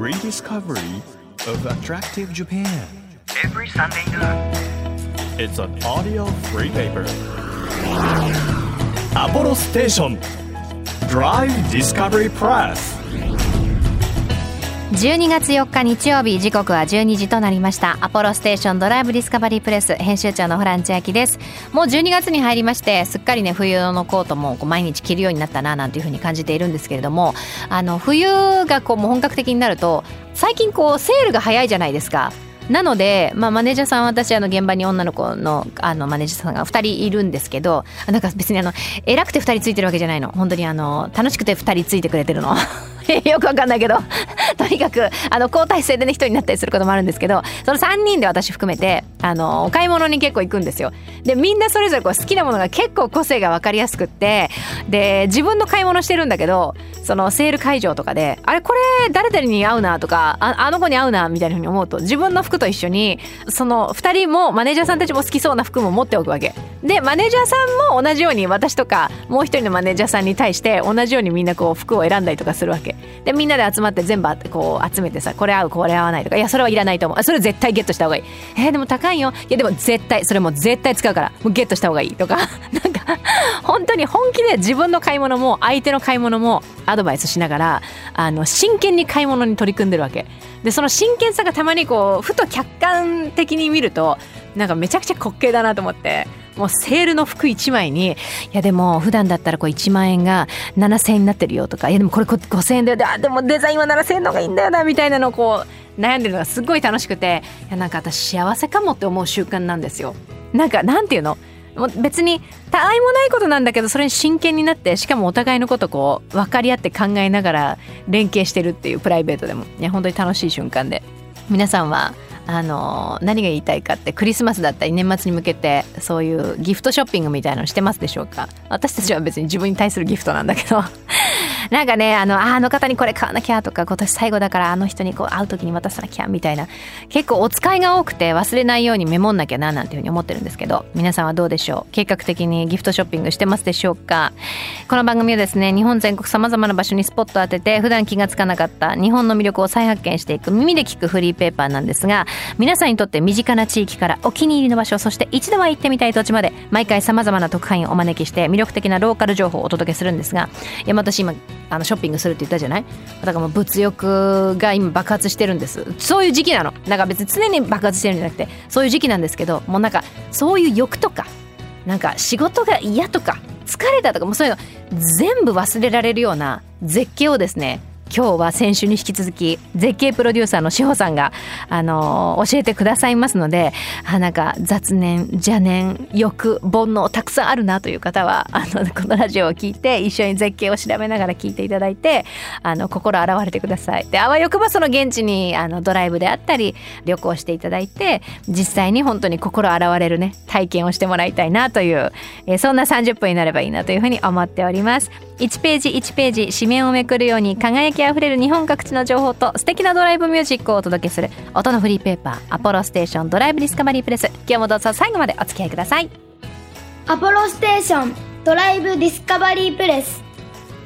rediscovery of attractive Japan. every Sunday noon. It's an audio free paper. Apollo Station Drive Discovery Press. 12月4日日曜日時刻は12時となりました。アポロステーションドライブディスカバリープレス編集長のホラン千秋です。もう12月に入りましてすっかりね冬のコートもこう毎日着るようになったななんていうふうに感じているんですけれどもあの冬がこう本格的になると最近こうセールが早いじゃないですか。なので、まあ、マネージャーさん私あの現場に女の子のあのマネージャーさんが2人いるんですけどなんか別にあの偉くて2人ついてるわけじゃないの。本当にあの楽しくて2人ついてくれてるの。よくわかんないけど。とにかくあの交代制でね人になったりすることもあるんですけどその3人で私含めてあのお買い物に結構行くんですよ。でみんなそれぞれこう好きなものが結構個性が分かりやすくってで自分の買い物してるんだけどそのセール会場とかであれこれ誰々に合うなとかあの子に合うなみたいなふうに思うと自分の服と一緒にその2人もマネージャーさんたちも好きそうな服も持っておくわけ。でマネージャーさんも同じように私とかもう一人のマネージャーさんに対して同じようにみんなこう服を選んだりとかするわけ。でみんなで集まって全部こう集めてさこれ合うこれ合わないとかいやそれはいらないと思う。それ絶対ゲットした方がいい。えーでも高いよ。いやでも絶対それも絶対使うから。もうゲットした方がいいとか。なんか本当に本気で自分の買い物も相手の買い物もアドバイスしながらあの真剣に買い物に取り組んでるわけ。でその真剣さがたまにこうふと客観的に見るとなんかめちゃくちゃ滑稽だなと思って。もうセールの服1枚にいやでも普段だったらこう1万円が7,000円になってるよとかいやでもこれ5,000円だよ。であでもデザインは7,000円の方がいいんだよなみたいなのをこう悩んでるのがすっごい楽しくていやなんか私幸せかもって思う習慣なんですよ。なんかなんていうの？もう別にたわいもないことなんだけどそれに真剣になってしかもお互いのことこう分かり合って考えながら連携してるっていうプライベートでもいや本当に楽しい瞬間で。皆さんはあの何が言いたいかってクリスマスだったり年末に向けてそういうギフトショッピングみたいなのしてますでしょうか？私たちは別に自分に対するギフトなんだけど。なんかねあのあの方にこれ買わなきゃとか今年最後だからあの人にこう会う時に渡さなきゃみたいな。結構お使いが多くて忘れないようにメモんなきゃななんていうふうに思ってるんですけど。皆さんはどうでしょう？計画的にギフトショッピングしてますでしょうか？この番組はですね日本全国さまざまな場所にスポットを当てて普段気がつかなかった日本の魅力を再発見していく耳で聞くフリーペーパーなんですが皆さんにとって身近な地域からお気に入りの場所そして一度は行ってみたい土地まで毎回さまざまな特派員をお招きして魅力的なローカル情報をお届けするんですがいや私今あのショッピングするって言ったじゃない？だからもう物欲が今爆発してるんです。そういう時期なの。なんか別に常に爆発してるんじゃなくてそういう時期なんですけどもうなんかそういう欲とかなんか仕事が嫌とか疲れたとかもうそういうの全部忘れられるような絶景をですね今日は先週に引き続き絶景プロデューサーの志保さんが、あの教えてくださいますのであなんか雑念邪念欲煩悩たくさんあるなという方はあのこのラジオを聞いて一緒に絶景を調べながら聞いていただいてあの心洗われてください。であわよくばその現地にあのドライブであったり旅行していただいて実際に本当に心洗われるね体験をしてもらいたいなという、えそんな30分になればいいなというふうに思っております。1ページ1ページ紙面をめくるように輝きあふれる日本各地の情報と素敵なドライブミュージックをお届けする音のフリーペーパーアポロステーションドライブディスカバリープレス。今日もどうぞ最後までお付き合いください。アポロステーションドライブディスカバリープレス。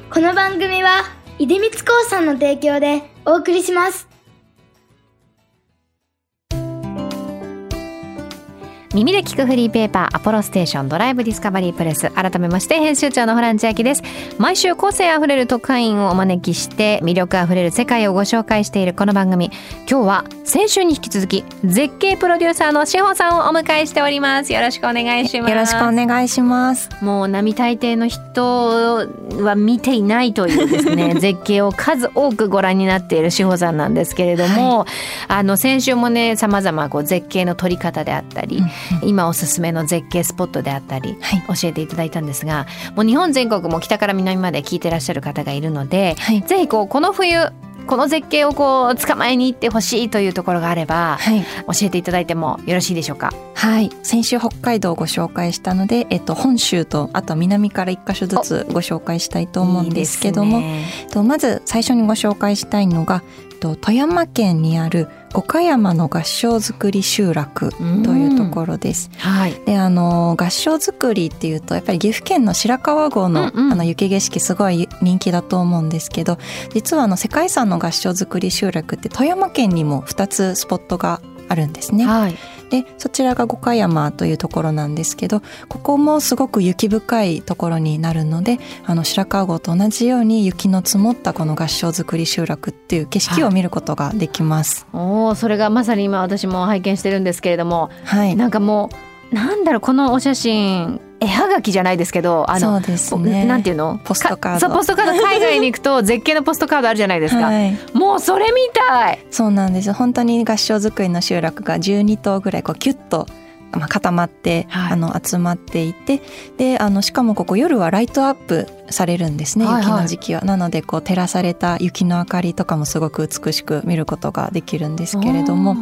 この番組は出光興産の提供でお送りします。耳で聞くフリーペーパーアポロステーションドライブディスカバリープレス。改めまして編集長のホラン千秋です。毎週個性あふれる特派員をお招きして魅力あふれる世界をご紹介しているこの番組。今日は先週に引き続き絶景プロデューサーの志保さんをお迎えしております。よろしくお願いします。よろしくお願いします。もう並大抵の人は見ていないというですね 絶景を数多くご覧になっている志保さんなんですけれども、あの先週もねさまざま絶景の撮り方であったり、今おすすめの絶景スポットであったり、はい。教えていただいたんですがもう日本全国も北から南まで聞いてらっしゃる方がいるので、はい。ぜひこうこの冬この絶景をこう捕まえに行ってほしいというところがあれば、はい、教えていただいてもよろしいでしょうか？はい、先週北海道をご紹介したので、えっと本州とあと南から一箇所ずつご紹介したいと思うんですけども、いいね。とまず最初にご紹介したいのがと富山県にある五箇山の合掌造り集落というところです。はいであの合掌造りっていうとやっぱり岐阜県の白川郷の,、うんうんあの雪景色すごい人気だと思うんですけど実はあの世界遺産の合掌造り集落って富山県にも2つスポットがあるんですね。はいでそちらが五箇山というところなんですけどここもすごく雪深いところになるのであの白川郷と同じように雪の積もったこの合掌造り集落っていう景色を見ることができます。おおそれがまさに今私も拝見してるんですけれどもはい、なんかもうなんだろうこのお写真絵はがきじゃないですけどあのね。なんていうの？ポストカード。かそうポストカード。海外に行くと絶景のポストカードあるじゃないですか、はい、もうそれみたい。そうなんです。本当に合掌造りの集落が12棟ぐらいこうキュッと、まあ、固まって、はい。あの集まっていてであのしかもここ夜はライトアップされるんですね、はいはい。雪の時期は。なのでこう照らされた雪の明かりとかもすごく美しく見ることができるんですけれども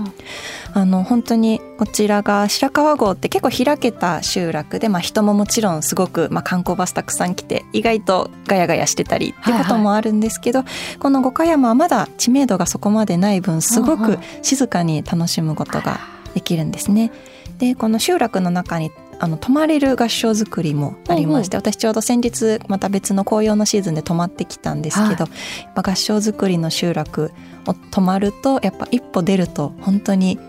あの本当にこちらが白川郷って結構開けた集落で、まあ、人ももちろんすごく、まあ、観光バスたくさん来て意外とガヤガヤしてたりってこともあるんですけど、この五箇山はまだ知名度がそこまでない分すごく静かに楽しむことができるんですね。でこの集落の中にあの泊まれる合掌造りもありまして私ちょうど先日また別の紅葉のシーズンで泊まってきたんですけど、やっぱ合掌造りの集落を泊まるとやっぱ一歩出ると本当に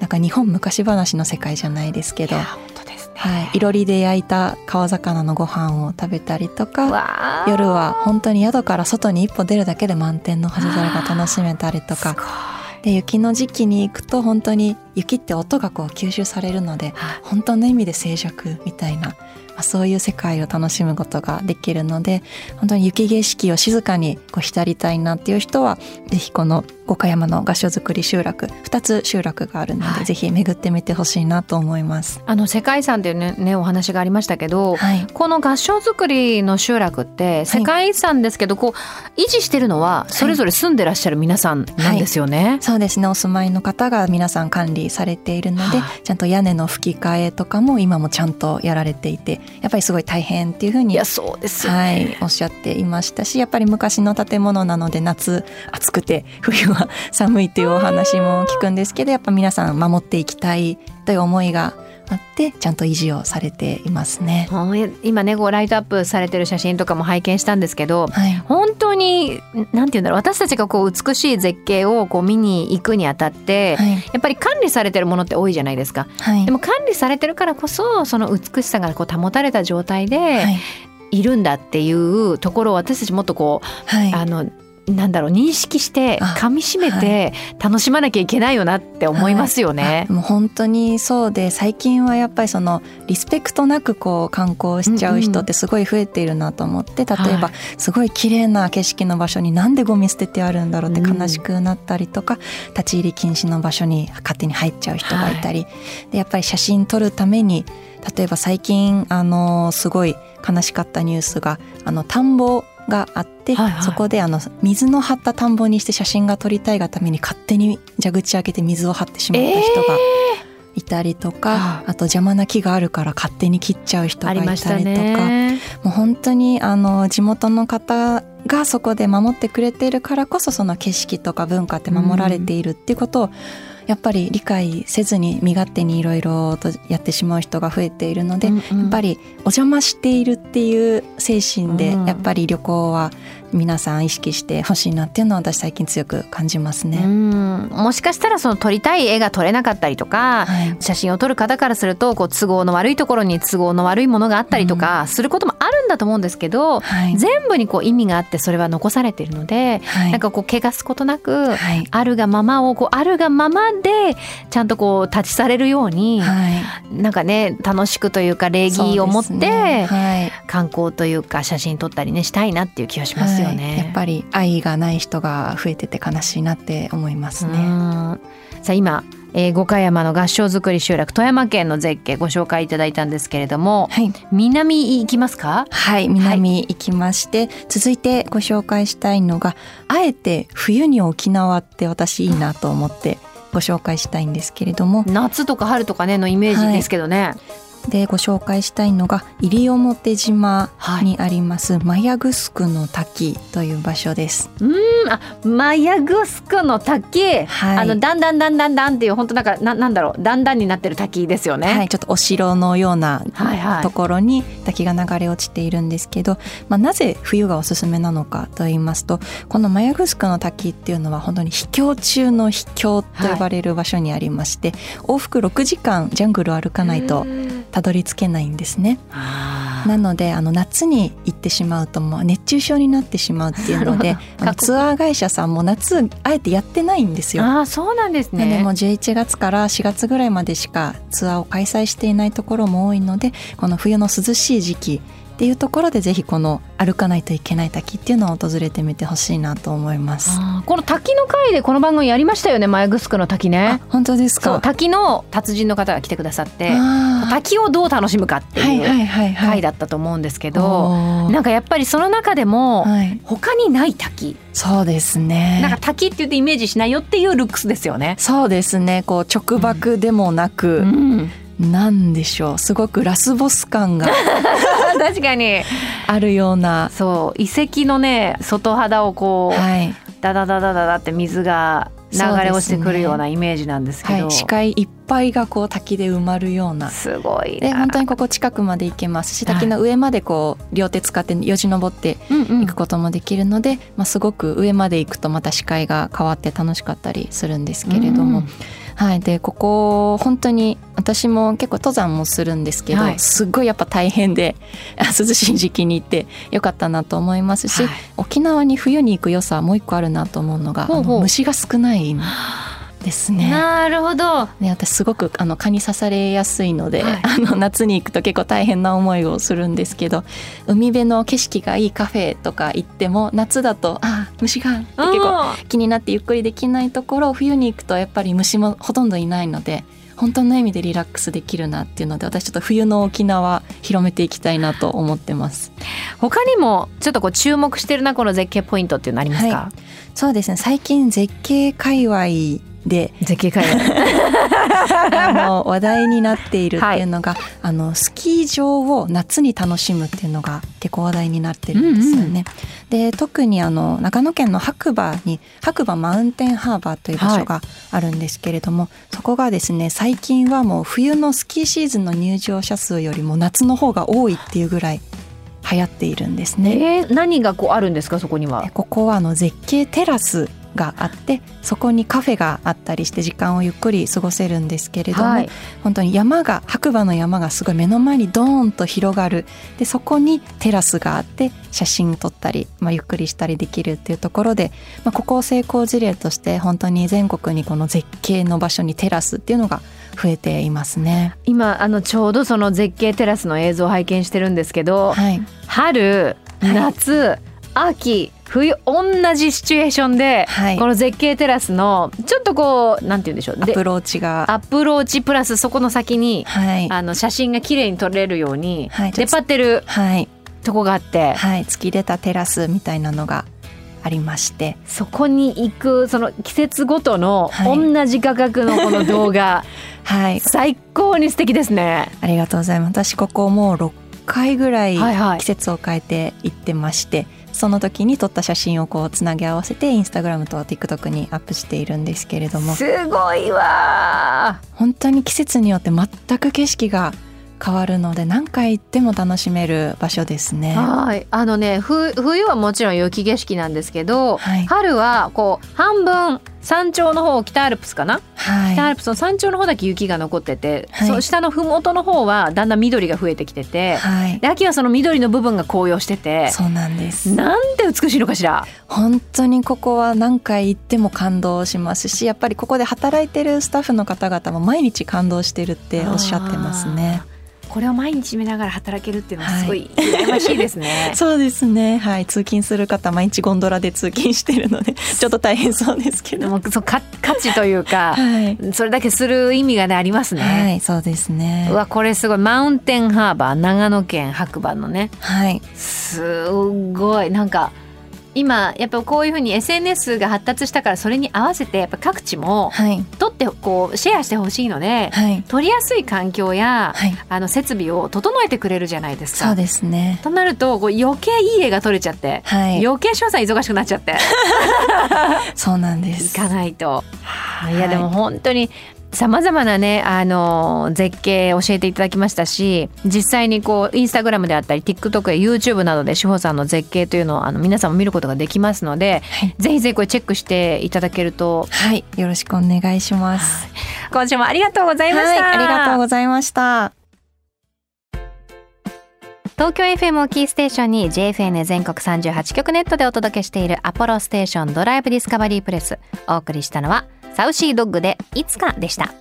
なんか日本昔話の世界じゃないですけど、はい、いろりで焼いた川魚のご飯を食べたりとか夜は本当に宿から外に一歩出るだけで満天の星空が楽しめたりとかで雪の時期に行くと本当に雪って音がこう吸収されるのではい。本当の意味で静寂みたいな、まあ、そういう世界を楽しむことができるので本当に雪景色を静かにこう浸りたいなっていう人はぜひこの五箇山の合掌造り集落2つ集落があるので、はい。ぜひ巡ってみてほしいなと思います。あの世界遺産っていうねねお話がありましたけど、はい。この合掌造りの集落って世界遺産ですけど、こう維持してるのはそれぞれ住んでらっしゃる皆さんなんですよね。そうですね。お住まいの方が皆さん管理されているので、はちゃんと屋根の吹き替えとかも今もちゃんとやられていてやっぱりすごい大変っていうふうにいやそうですよね。はい、おっしゃっていましたしやっぱり昔の建物なので夏暑くて冬は寒いっていうお話も聞くんですけどやっぱ皆さん守っていきたいという思いがあってちゃんと維持をされていますね。今ねこうライトアップされてる写真とかも拝見したんですけどはい、本当になんて言うんだろう私たちがこう美しい絶景をこう見に行くにあたって、はい、やっぱり管理されてるものって多いじゃないですか。はい。でも管理されてるからこそその美しさがこう保たれた状態ではい。いるんだっていうところを私たちもっとこうはい。あのなんだろう認識してあ噛み締めて楽しまなきゃいけないよなって思いますよね。あもう本当にそうで最近はやっぱりそのリスペクトなくこう観光しちゃう人ってすごい増えているなと思って、例えばはいすごい綺麗な景色の場所になんでゴミ捨ててあるんだろうって悲しくなったりとか、立ち入り禁止の場所に勝手に入っちゃう人がいたり、でやっぱり写真撮るために例えば最近あのすごい悲しかったニュースがあの田んぼがあって、はいはい。そこであの水の張った田んぼにして写真が撮りたいがために勝手に蛇口開けて水を張ってしまった人がいたりとか、はいあと邪魔な木があるから勝手に切っちゃう人あがいたたりとか、ね。もう本当にあの地元の方がそこで守ってくれているからこそその景色とか文化って守られているっていうことを、やっぱり理解せずに身勝手にいろいろとやってしまう人が増えているので、うんうん。やっぱりお邪魔しているっていう精神で、うん。やっぱり旅行は皆さん意識してほしいなっていうのは私最近強く感じますうね。ん。もしかしたらその撮りたい絵が撮れなかったりとか、はい。写真を撮る方からするとこう都合の悪いところに都合の悪いものがあったりとかすることもあるんだと思うんですけど、はい。全部にこう意味があってそれは残されているので、はい。なんかこう汚すことなく、はい。あるがままをこうあるがままでちゃんとこう立ち去れるように、はい。なんかね楽しくというか礼儀を持って、ね。はい。観光というか写真撮ったりねしたいなっていう気がしますよね。はいやっぱり愛がない人が増えてて悲しいなって思いますうね。ん。さあ今、えー五箇山の合掌造り集落富山県の絶景ご紹介いただいたんですけれどもはい、南行きますか？はい、南行きまして、続いてご紹介したいのがあえて冬に沖縄って私いいなと思ってご紹介したいんですけれども。夏とか春とかねのイメージですけどね、でご紹介したいのが西表島にあります、マヤグスクの滝という場所です。うんあマヤグスクの滝、はい。あのだんだんだんだんだんっていう本当なんかななんだろうだんだんになってる滝ですよね。はい、ちょっとお城のようなはいはい。ところに滝が流れ落ちているんですけど、まあ、なぜ冬がおすすめなのかと言いますとこのマヤグスクの滝っていうのは本当に秘境中の秘境と呼ばれる場所にありまして、往復6時間ジャングルを歩かないとたどり着けないんですね。なのであの夏に行ってしまうともう熱中症になってしまうっていうのでツアー会社さんも夏あえてやってないんですよ。あーそうなんですね。でもう11月から4月ぐらいまでしかツアーを開催していないところも多いのでこの冬の涼しい時期っていうところでぜひこの歩かないといけない滝っていうのを訪れてみてほしいなと思います。この滝の回でこの番組やりましたよねマヤグスクの滝ねあ。本当ですか？滝の達人の方が来てくださってあ滝をどう楽しむかっていはいういはいはい。回だったと思うんですけど、おーなんかやっぱりその中でもはい、他にない滝、そうですね。なんか滝って言ってイメージしないよっていうルックスですよね。そうですねこう直爆でもなく、うん、なんでしょう。すごくラスボス感が。確かに。あるような。そう。遺跡のね外肌をこう、はい、ダダダダダダって水が流れ落ちてくるようなイメージなんですけど。はい、視界いっぱいがこう滝で埋まるような。すごいでな本当にここ近くまで行けますしはい。滝の上までこう両手使ってよじ登ってうんうん。行くこともできるので、まあ、すごく上まで行くとまた視界が変わって楽しかったりするんですけれども、うんはい、でここ本当に私も結構登山もするんですけど、はい。すっごいやっぱ大変で あ涼しい時期に行ってよかったなと思いますし、はい。沖縄に冬に行く良さはもう一個あるなと思うのが虫が少ないんですね。なるほど。ね、私すごくあの蚊に刺されやすいので、はい。あの夏に行くと結構大変な思いをするんですけど海辺の景色がいいカフェとか行っても夏だとあ虫が結構気になってゆっくりできないところ冬に行くとやっぱり虫もほとんどいないので本当の意味でリラックスできるなっていうので私ちょっと冬の沖縄広めていきたいなと思ってます。他にもちょっとこう注目してるなこの絶景ポイントっていうのありますか、はそうですね。最近絶景界隈で絶景海岸あの話題になっているっていうのが、あのスキー場を夏に楽しむっていうのが結構話題になってるんですよね。で特にあの長野県の白馬に白馬マウンテンハーバーという場所があるんですけれども、そこがですね最近はもう冬のスキーシーズンの入場者数よりも夏の方が多いっていうぐらい流行っているんですね。えー、何がこうあるんですかそこには？でここはあの絶景テラスがあってそこにカフェがあったりして時間をゆっくり過ごせるんですけれども、はい。本当に山が白馬の山がすごい目の前にドーンと広がる。でそこにテラスがあって写真撮ったり、まあ、ゆっくりしたりできるっていうところで、まあ、ここを成功事例として本当に全国にこの絶景の場所にテラスっていうのが増えていますね。今あのちょうどその絶景テラスの映像を拝見してるんですけど、はい、春はい。夏、秋冬同じシチュエーションで、はい。この絶景テラスのちょっとこうなんて言うんでしょう。でアプローチが。アプローチプラスそこの先に、はい。あの写真が綺麗に撮れるようにはい出っ張ってるはい。とこがあって、はい突き出たテラスみたいなのがありまして。そこに行くその季節ごとのはい。同じ価格のこの動画、はい。最高に素敵ですね。ありがとうございます。私ここもう6回ぐらいはいはい。季節を変えて行ってまして、その時に撮った写真をこうつなぎ合わせてインスタグラムと TikTok にアップしているんですけれども。すごいわ本当に季節によって全く景色が変わるので何回行っても楽しめる場所ですね。はい。あのねふ冬はもちろん雪景色なんですけど、はい。春はこう半分山頂の方北アルプスかな、はい。北アルプスの山頂の方だけ雪が残ってて、はい。その下の麓の方はだんだん緑が増えてきてて、はい。で秋はその緑の部分が紅葉しててそうなんです。なんて美しいのかしら？本当にここは何回行っても感動しますしやっぱりここで働いてるスタッフの方々も毎日感動してるっておっしゃってますね。これを毎日見ながら働けるっていうのはすごい羨ましいですね。そうですね。はい。通勤する方毎日ゴンドラで通勤してるので ちょっと大変そうですけど。でもそ価値というか、はい、それだけする意味がねありますね。はい、そうですね。うわこれすごい。マウンテンハーバー長野県白馬のね。はい。すごい。なんか今やっぱこういうふうに SNS が発達したからそれに合わせてやっぱ各地もはい。取ってこうシェアしてほしいので、はい。取りやすい環境や、はい。あの設備を整えてくれるじゃないですか。そうですね。となるとこう余計いい絵が撮れちゃって、はい。余計翔さん忙しくなっちゃって。そうなんで行すかないと。い。やはいでも本当にさまざまなねあの絶景教えていただきましたし実際にこうインスタグラムであったり TikTok や YouTube などで志保さんの絶景というのをあの皆さんも見ることができますので、はい。ぜひぜひこれチェックしていただけると。はい。よろしくお願いします。今週もありがとうございました。はい。ありがとうございました。東京 FM をキーステーションに JFN 全国38局ネットでお届けしているアポロステーションドライブディスカバリープレス。お送りしたのはサウシードッグでいつかでした。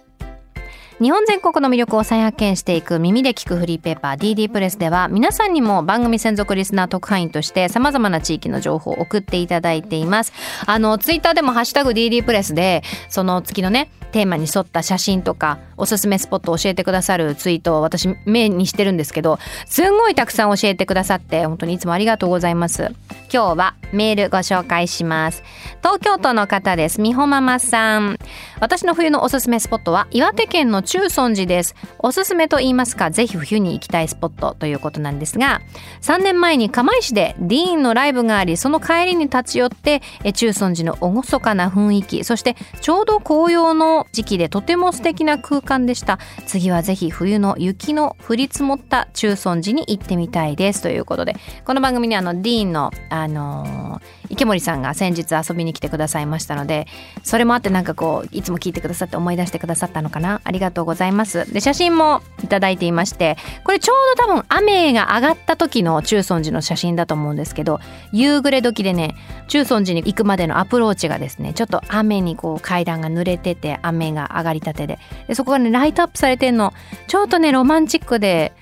日本全国の魅力を再発見していく耳で聞くフリーペーパー DD プレスでは皆さんにも番組専属リスナー特派員として様々な地域の情報を送っていただいています。あのツイッターでもハッシュタグ DD プレスでその月のねテーマに沿った写真とかおすすめスポットを教えてくださるツイートを私目にしてるんですけどすんごいたくさん教えてくださって本当にいつもありがとうございます。今日はメールご紹介します。東京都の方です。みほママさん。私の冬のおすすめスポットは岩手県の中尊寺です。おすすめと言いますかぜひ冬に行きたいスポットということなんですが3年前に釜石でディーンのライブがありその帰りに立ち寄ってえ中尊寺の厳かな雰囲気そしてちょうど紅葉の時期でとても素敵な空間でした。次はぜひ冬の雪の降り積もった中尊寺に行ってみたいです。ということでこの番組にあのディーンのあのー池森さんが先日遊びに来てくださいましたのでそれもあってなんかこういつも聞いてくださって思い出してくださったのかな？ありがとうございます。で写真もいいていましてこれちょうど多分雨が上がった時の中尊寺の写真だと思うんですけど夕暮れ時でね中尊寺に行くまでのアプローチがですねちょっと雨にこう階段が濡れてて雨が上がりたてで。でそこがねライトアップされてんの。ちょっとねロマンチックで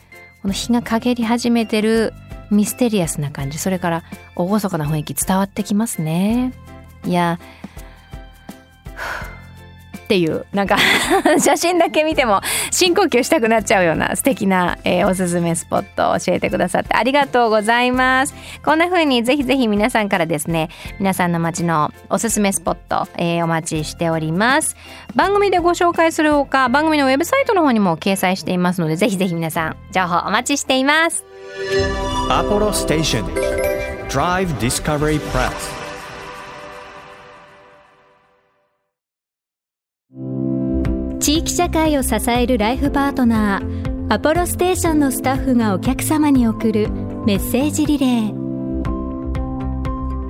この日が陰り始めてるミステリアスな感じ。それから厳かな雰囲気伝わってきますね。いやっていうなんか 写真だけ見ても深呼吸したくなっちゃうような素敵な、えーおすすめスポットを教えてくださってありがとうございます。こんな風にぜひぜひ皆さんからですね皆さんの街のおすすめスポット、えーお待ちしております。番組でご紹介するほか番組のウェブサイトの方にも掲載していますのでぜひぜひ皆さん情報お待ちしています。Apollo Station Drive Discovery Press 地域社会を支えるライフパートナーアポロステーションのスタッフがお客様に送るメッセージリレー。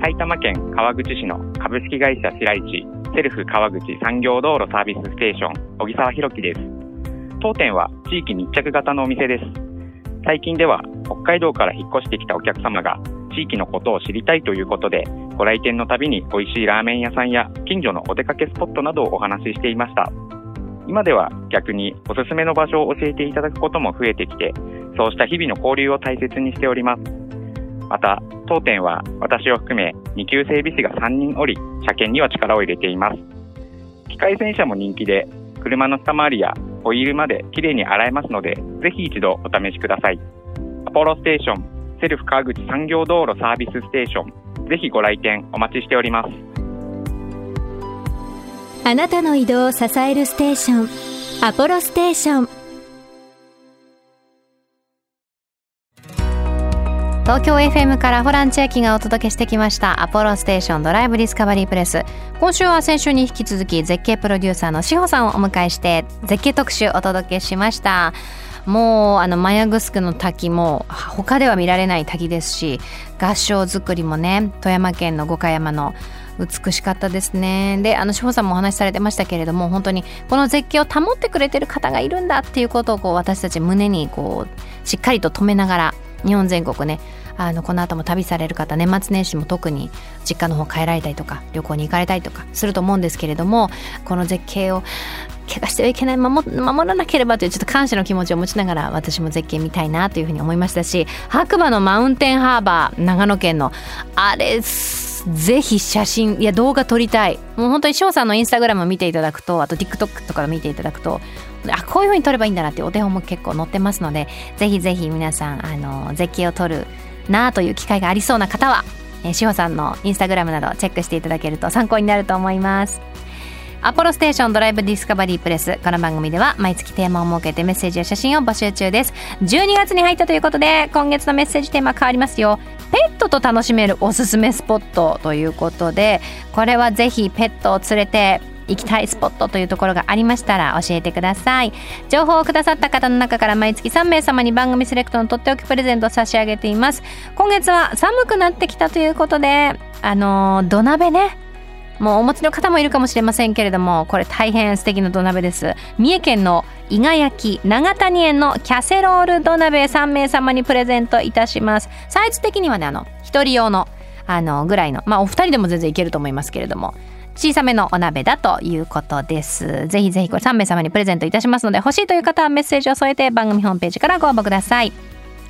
埼玉県川口市の株式会社白市セルフ川口産業道路サービスステーション小木沢弘樹です。当店は地域密着型のお店です。最近では北海道から引っ越してきたお客様が地域のことを知りたいということでご来店のたびに美味しいラーメン屋さんや近所のお出かけスポットなどをお話ししていました。今では逆におすすめの場所を教えていただくことも増えてきてそうした日々の交流を大切にしております。また当店は私を含め2級整備士が3人おり車検には力を入れています。機械洗車も人気で車の下回りやホイールまできれいに洗えますのでぜひ一度お試しください。アポロステーションセルフ川口産業道路サービスステーションぜひご来店お待ちしております。あなたの移動を支えるステーションアポロステーション。東京 FM からホラン千秋がお届けしてきましたアポロステーションドライブディスカバリープレス。今週は先週に引き続き絶景プロデューサーの志保さんをお迎えして絶景特集お届けしました。もうあのマヤグスクの滝も他では見られない滝ですし合掌造りもね富山県の五箇山の美しかったですね。であの志保さんもお話しされてましたけれども本当にこの絶景を保ってくれてる方がいるんだっていうことをこう私たち胸にこうしっかりと止めながら日本全国ねあのこの後も旅される方年末年始も特に実家の方帰られたりとか旅行に行かれたりとかすると思うんですけれどもこの絶景を怪我してはいけない守守らなければというちょっと感謝の気持ちを持ちながら私も絶景見たいなというふうに思いましたし白馬のマウンテンハーバー長野県のあれすぜひ写真いや動画撮りたい。もう本当に翔さんのインスタグラム見ていただくとあと TikTok とか見ていただくとあこういう風に撮ればいいんだなってお手本も結構載ってますのでぜひぜひ皆さんあの絶景を撮るなあという機会がありそうな方はえー、しほさんのインスタグラムなどチェックしていただけると参考になると思います。アポロステーションドライブディスカバリープレスこの番組では毎月テーマを設けてメッセージや写真を募集中です。12月に入ったということで今月のメッセージテーマ変わりますよ。トと楽しめるおすすめスポットということでこれはぜひペットを連れて行きたいスポットというところがありましたら教えてください。情報をくださった方の中から毎月3名様に番組セレクトのとっておきプレゼントを差し上げています。今月は寒くなってきたということであの土鍋ね。もうお持ちの方もいるかもしれませんけれどもこれ大変素敵な土鍋です三重県の伊賀焼長谷園のキャセロール土鍋3名様にプレゼントいたしますサイズ的にはねあの1人用のあのぐらいのまあお二人でも全然いけると思いますけれども小さめのお鍋だということです。ぜひぜひこれ3名様にプレゼントいたしますので欲しいという方はメッセージを添えて番組ホームページからご応募ください。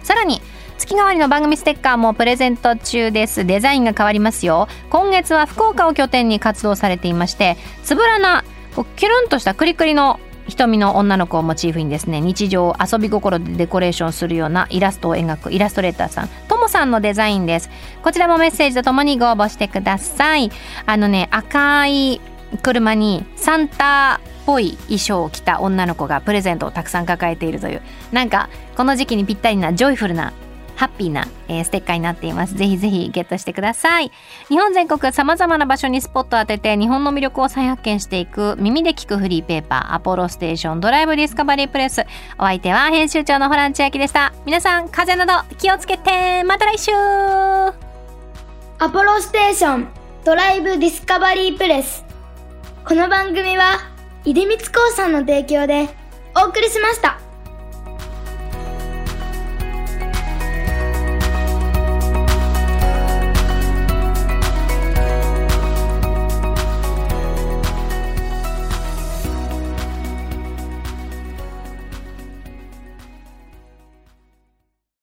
さらに月替わりの番組ステッカーもプレゼント中です。デザインが変わりますよ。今月は福岡を拠点に活動されていましてつぶらなキュルンとしたクリクリの瞳の女の子をモチーフにですね日常を遊び心でデコレーションするようなイラストを描くイラストレーターさんともさんのデザインです。こちらもメッセージとともにご応募してください。あのね赤い車にサンタっぽい衣装を着た女の子がプレゼントをたくさん抱えているというなんかこの時期にぴったりなジョイフルなハッピーな、えー、ステッカーになっています。ぜひぜひゲットしてください。日本全国様々な場所にスポットを当てて日本の魅力を再発見していく耳で聞くフリーペーパー apollostation Drive Discovery PRESS。お相手は編集長のホラン千秋でした。皆さん風邪など気をつけてまた来週アポロステーションドライブディスカバリープレス。この番組は出光興産の提供でお送りしました。